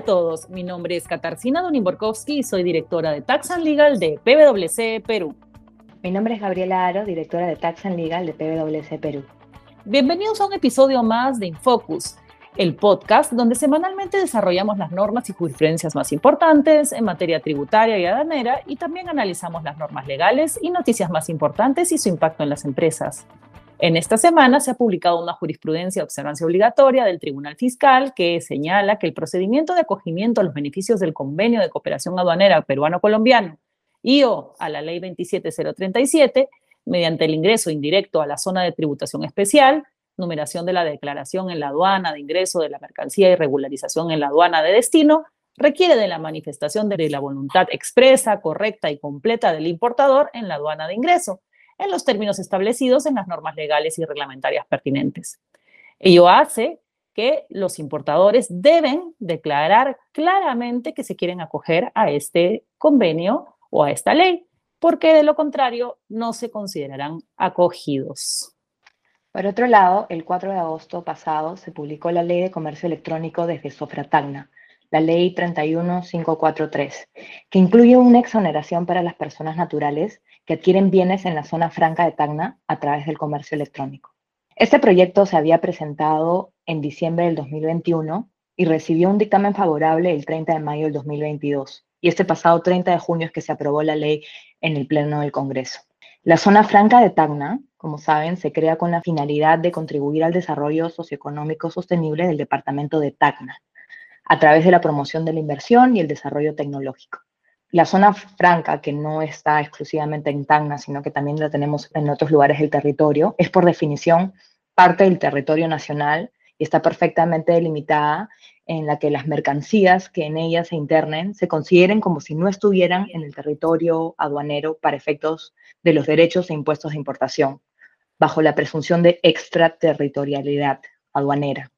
a todos, mi nombre es Katarzyna Donimborkowski y soy directora de Tax and Legal de PwC Perú. Mi nombre es Gabriela Aro, directora de Tax and Legal de PwC Perú. Bienvenidos a un episodio más de Infocus, el podcast donde semanalmente desarrollamos las normas y jurisprudencias más importantes en materia tributaria y aduanera y también analizamos las normas legales y noticias más importantes y su impacto en las empresas. En esta semana se ha publicado una jurisprudencia de observancia obligatoria del Tribunal Fiscal que señala que el procedimiento de acogimiento a los beneficios del Convenio de Cooperación Aduanera Peruano-Colombiano y o a la Ley 27037, mediante el ingreso indirecto a la zona de tributación especial, numeración de la declaración en la aduana de ingreso de la mercancía y regularización en la aduana de destino, requiere de la manifestación de la voluntad expresa, correcta y completa del importador en la aduana de ingreso en los términos establecidos en las normas legales y reglamentarias pertinentes. Ello hace que los importadores deben declarar claramente que se quieren acoger a este convenio o a esta ley, porque de lo contrario no se considerarán acogidos. Por otro lado, el 4 de agosto pasado se publicó la Ley de Comercio Electrónico desde Sofratagna, la Ley 31543, que incluye una exoneración para las personas naturales que adquieren bienes en la zona franca de Tacna a través del comercio electrónico. Este proyecto se había presentado en diciembre del 2021 y recibió un dictamen favorable el 30 de mayo del 2022. Y este pasado 30 de junio es que se aprobó la ley en el Pleno del Congreso. La zona franca de Tacna, como saben, se crea con la finalidad de contribuir al desarrollo socioeconómico sostenible del departamento de Tacna, a través de la promoción de la inversión y el desarrollo tecnológico. La zona franca, que no está exclusivamente en Tacna, sino que también la tenemos en otros lugares del territorio, es por definición parte del territorio nacional y está perfectamente delimitada en la que las mercancías que en ella se internen se consideren como si no estuvieran en el territorio aduanero para efectos de los derechos e impuestos de importación, bajo la presunción de extraterritorialidad aduanera,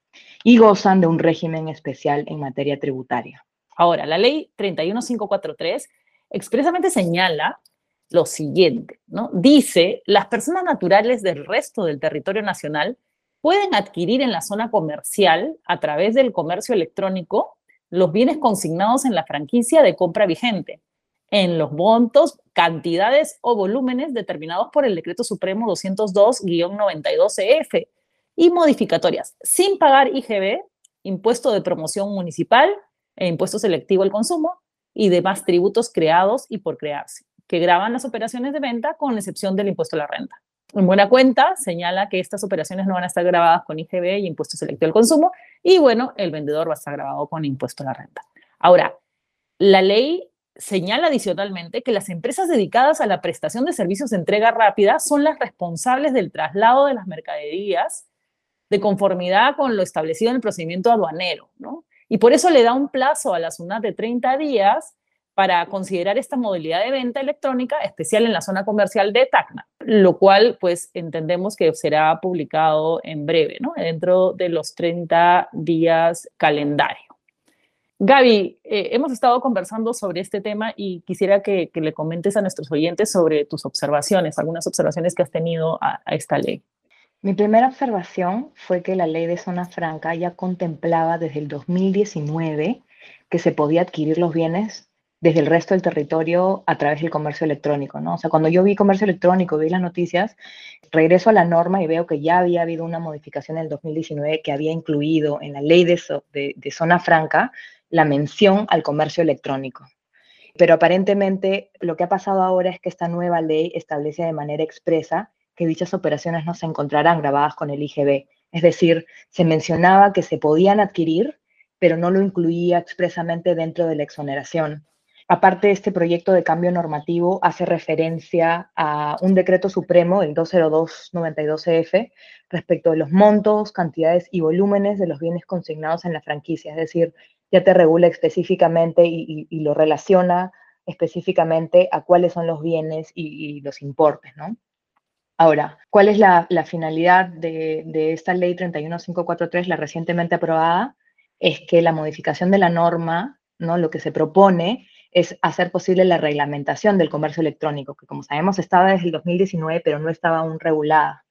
y gozan de un régimen especial en materia tributaria. Ahora, la ley 31543 expresamente señala lo siguiente, ¿no? Dice, las personas naturales del resto del territorio nacional pueden adquirir en la zona comercial, a través del comercio electrónico, los bienes consignados en la franquicia de compra vigente, en los montos, cantidades o volúmenes determinados por el Decreto Supremo 202-92CF y modificatorias, sin pagar IGB, impuesto de promoción municipal, e impuesto selectivo al consumo y demás tributos creados y por crearse, que graban las operaciones de venta con excepción del impuesto a la renta. En buena cuenta, señala que estas operaciones no van a estar grabadas con IGB y impuesto selectivo al consumo, y bueno, el vendedor va a estar grabado con impuesto a la renta. Ahora, la ley señala adicionalmente que las empresas dedicadas a la prestación de servicios de entrega rápida son las responsables del traslado de las mercaderías de conformidad con lo establecido en el procedimiento aduanero, ¿no? Y por eso le da un plazo a la SUNAT de 30 días para considerar esta modalidad de venta electrónica especial en la zona comercial de Tacna, lo cual pues entendemos que será publicado en breve, ¿no? Dentro de los 30 días calendario. Gaby, eh, hemos estado conversando sobre este tema y quisiera que, le comentes a nuestros oyentes sobre tus observaciones, algunas observaciones que has tenido a esta ley. Mi primera observación fue que la ley de zona franca ya contemplaba desde el 2019 que se podía adquirir los bienes desde el resto del territorio a través del comercio electrónico, ¿no? O sea, cuando yo vi comercio electrónico, vi las noticias, regreso a la norma y veo que ya había habido una modificación en el 2019 que había incluido en la ley de, de zona franca la mención al comercio electrónico. Pero aparentemente lo que ha pasado ahora es que esta nueva ley establece de manera expresa que dichas operaciones no se encontrarán grabadas con el IGB. Es decir, se mencionaba que se podían adquirir, pero no lo incluía expresamente dentro de la exoneración. Aparte, este proyecto de cambio normativo hace referencia a un decreto supremo, el 202-92F, respecto de los montos, cantidades y volúmenes de los bienes consignados en la franquicia. Es decir, ya te regula específicamente y, lo relaciona específicamente a cuáles son los bienes y los importes, ¿no? Ahora, ¿cuál es la, finalidad de, esta ley 31543, la recientemente aprobada? Es que la modificación de la norma, ¿no? lo que se propone es hacer posible la reglamentación del comercio electrónico, que como sabemos estaba desde el 2019, pero no estaba aún regulada.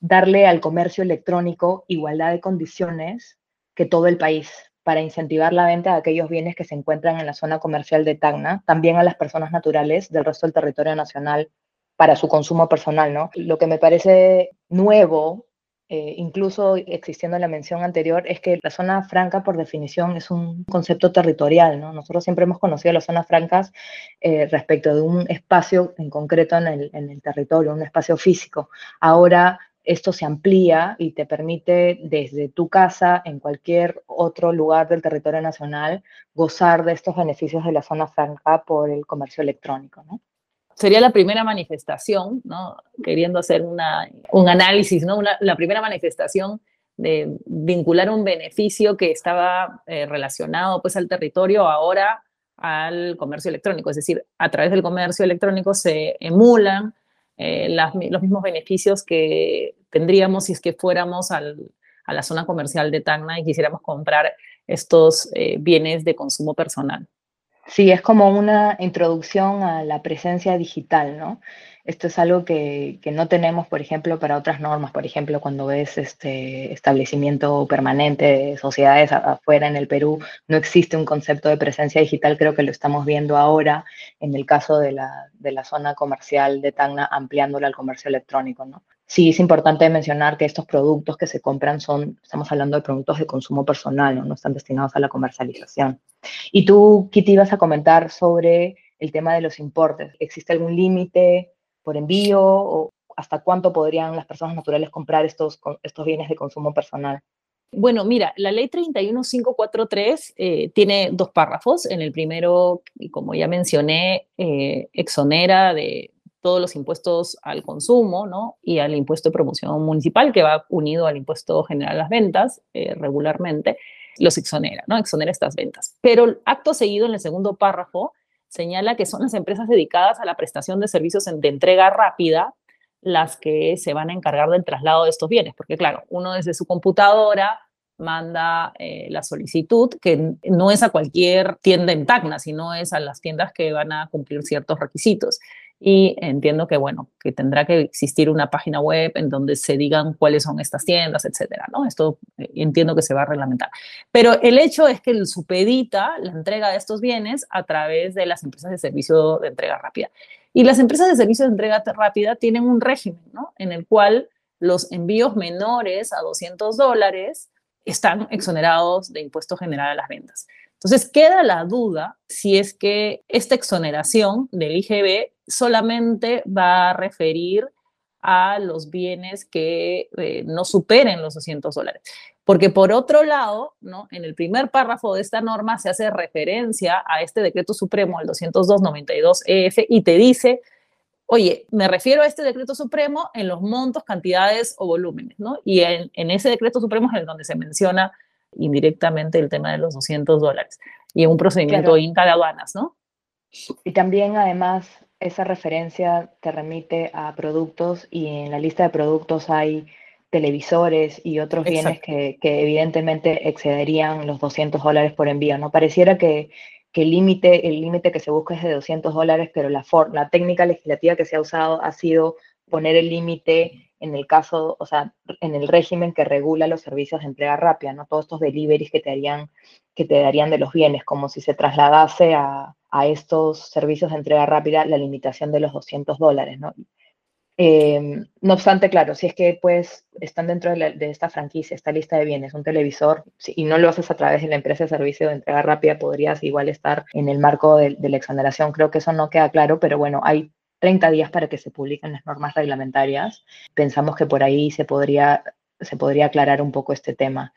Darle al comercio electrónico igualdad de condiciones que todo el país. para incentivar la venta de aquellos bienes que se encuentran en la zona comercial de Tacna, también a las personas naturales del resto del territorio nacional para su consumo personal, ¿no? Lo que me parece nuevo, eh, incluso existiendo la mención anterior, es que la zona franca, por definición, es un concepto territorial, ¿no? Nosotros siempre hemos conocido las zonas francas eh, respecto de un espacio en concreto en el, en el territorio, un espacio físico. Ahora esto se amplía y te permite desde tu casa, en cualquier otro lugar del territorio nacional, gozar de estos beneficios de la zona franca por el comercio electrónico. ¿no? Sería la primera manifestación, ¿no? queriendo hacer una, un análisis, ¿no? la primera manifestación de vincular un beneficio que estaba eh, relacionado pues, al territorio ahora al comercio electrónico. Es decir, a través del comercio electrónico se emulan eh, los mismos beneficios que tendríamos si es que fuéramos a la zona comercial de Tacna y quisiéramos comprar estos eh, bienes de consumo personal. Sí, es como una introducción a la presencia digital, ¿no? Esto es algo que, no tenemos, por ejemplo, para otras normas. Por ejemplo, cuando ves este establecimiento permanente de sociedades afuera en el Perú, no existe un concepto de presencia digital. Creo que lo estamos viendo ahora en el caso de la, de la zona comercial de Tacna, ampliándola al comercio electrónico, ¿no? Sí, es importante mencionar que estos productos que se compran son, estamos hablando de productos de consumo personal, no, no están destinados a la comercialización. Y tú, Kitty, ibas a comentar sobre el tema de los importes. ¿Existe algún límite por envío o hasta cuánto podrían las personas naturales comprar estos, estos bienes de consumo personal? Bueno, mira, la ley 31543 eh, tiene dos párrafos. En el primero, como ya mencioné, eh, exonera de todos los impuestos al consumo ¿no? y al impuesto de promoción municipal, que va unido al impuesto general a las ventas eh, regularmente, los exonera, ¿no? exonera estas ventas. Pero acto seguido, en el segundo párrafo, señala que son las empresas dedicadas a la prestación de servicios de entrega rápida las que se van a encargar del traslado de estos bienes, porque claro, uno desde su computadora manda eh, la solicitud, que no es a cualquier tienda en Tacna, sino es a las tiendas que van a cumplir ciertos requisitos y entiendo que, bueno, que tendrá que existir una página web en donde se digan cuáles son estas tiendas, etcétera, ¿no? Esto eh, entiendo que se va a reglamentar. Pero el hecho es que supedita la entrega de estos bienes a través de las empresas de servicio de entrega rápida. Y las empresas de servicio de entrega rápida tienen un régimen, ¿no? En el cual los envíos menores a 200 dólares están exonerados de impuesto general a las ventas. Entonces queda la duda si es que esta exoneración del IGB solamente va a referir a los bienes que eh, no superen los 200 dólares. Porque por otro lado, ¿no? en el primer párrafo de esta norma se hace referencia a este decreto supremo, al 202-92-EF, y te dice, oye, me refiero a este decreto supremo en los montos, cantidades o volúmenes, ¿no? Y en, en ese decreto supremo es donde se menciona indirectamente el tema de los 200 dólares y en un procedimiento Inca de aduanas, ¿no? Y también además esa referencia te remite a productos y en la lista de productos hay televisores y otros bienes que, que, evidentemente excederían los 200 dólares por envío, ¿no? Pareciera que, que el límite el límite que se busca es de 200 dólares, pero la, la técnica legislativa que se ha usado ha sido poner el límite en el caso, o sea, en el régimen que regula los servicios de entrega rápida, ¿no? Todos estos deliveries que te darían, que te darían de los bienes, como si se trasladase a, estos servicios de entrega rápida la limitación de los 200 dólares, ¿no? Em, no obstante, claro, si es que pues están dentro de, esta franquicia, esta lista de bienes, un televisor, y no lo haces a través de la empresa de servicio de entrega rápida, podrías igual estar en el marco de, de la exoneración. Creo que eso no queda claro, pero bueno, hay 30 días para que se publiquen las normas reglamentarias. Pensamos que por ahí se podría, se podría aclarar un poco este tema.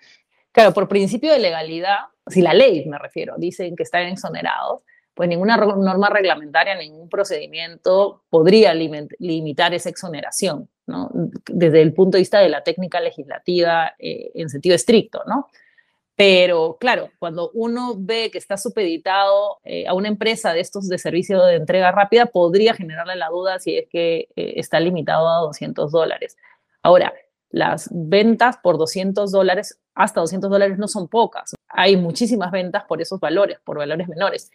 Claro, por principio de legalidad, si la ley me refiero, dicen que están exonerados, pues ninguna norma reglamentaria, ningún procedimiento podría limitar esa exoneración, ¿no? Desde el punto de vista de la técnica legislativa eh, en sentido estricto, ¿no? Pero claro, cuando uno ve que está supeditado eh, a una empresa de estos de servicio de entrega rápida, podría generarle la duda si es que eh, está limitado a 200 dólares. Ahora, las ventas por 200 dólares, hasta 200 dólares no son pocas. Hay muchísimas ventas por esos valores, por valores menores.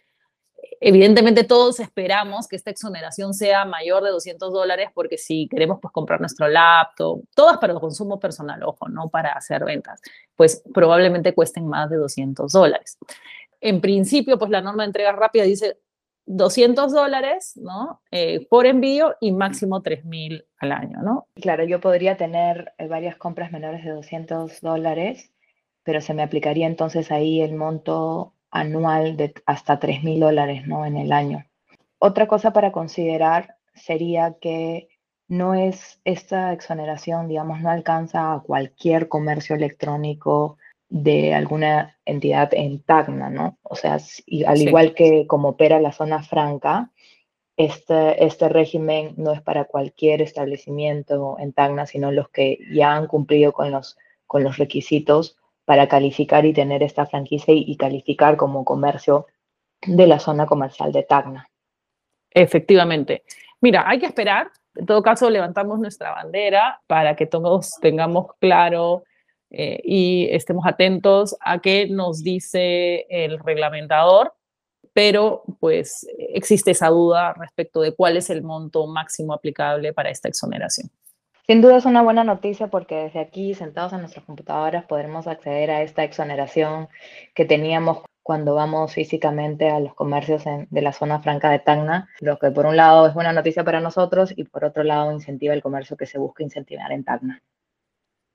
Evidentemente todos esperamos que esta exoneración sea mayor de 200 dólares porque si queremos pues comprar nuestro laptop, todas para el consumo personal, ojo, no para hacer ventas, pues probablemente cuesten más de 200 dólares. En principio, pues la norma de entrega rápida dice 200 dólares, ¿no? Eh, por envío y máximo 3.000 al año, ¿no? Claro, yo podría tener eh, varias compras menores de 200 dólares, pero se me aplicaría entonces ahí el monto anual de hasta 3 mil dólares ¿no? en el año. Otra cosa para considerar sería que no es esta exoneración, digamos, no alcanza a cualquier comercio electrónico de alguna entidad en Tacna, ¿no? O sea, al igual que como opera la zona franca, este, este régimen no es para cualquier establecimiento en Tacna, sino los que ya han cumplido con los, con los requisitos para calificar y tener esta franquicia y, calificar como comercio de la zona comercial de Tacna. Efectivamente. Mira, hay que esperar. En todo caso, levantamos nuestra bandera para que todos tengamos claro eh, y estemos atentos a qué nos dice el reglamentador, pero pues existe esa duda respecto de cuál es el monto máximo aplicable para esta exoneración. Sin duda es una buena noticia porque desde aquí, sentados en nuestras computadoras, podremos acceder a esta exoneración que teníamos cuando vamos físicamente a los comercios de la zona franca de Tacna, lo que por un lado es buena noticia para nosotros y por otro lado incentiva el comercio que se busca incentivar en Tacna.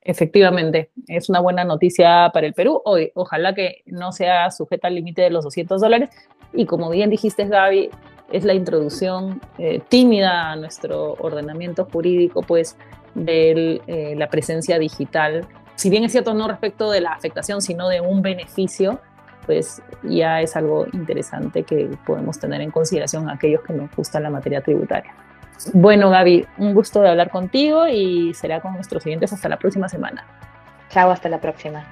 Efectivamente, es una buena noticia para el Perú. Hoy, ojalá que no sea sujeta al límite de los 200 dólares. Y como bien dijiste, Gaby, es la introducción eh, tímida a nuestro ordenamiento jurídico, pues de eh, la presencia digital. Si bien es cierto no respecto de la afectación, sino de un beneficio, pues ya es algo interesante que podemos tener en consideración aquellos que nos gusta la materia tributaria. Bueno, Gaby, un gusto de hablar contigo y será con nuestros siguientes hasta la próxima semana. Chao, hasta la próxima.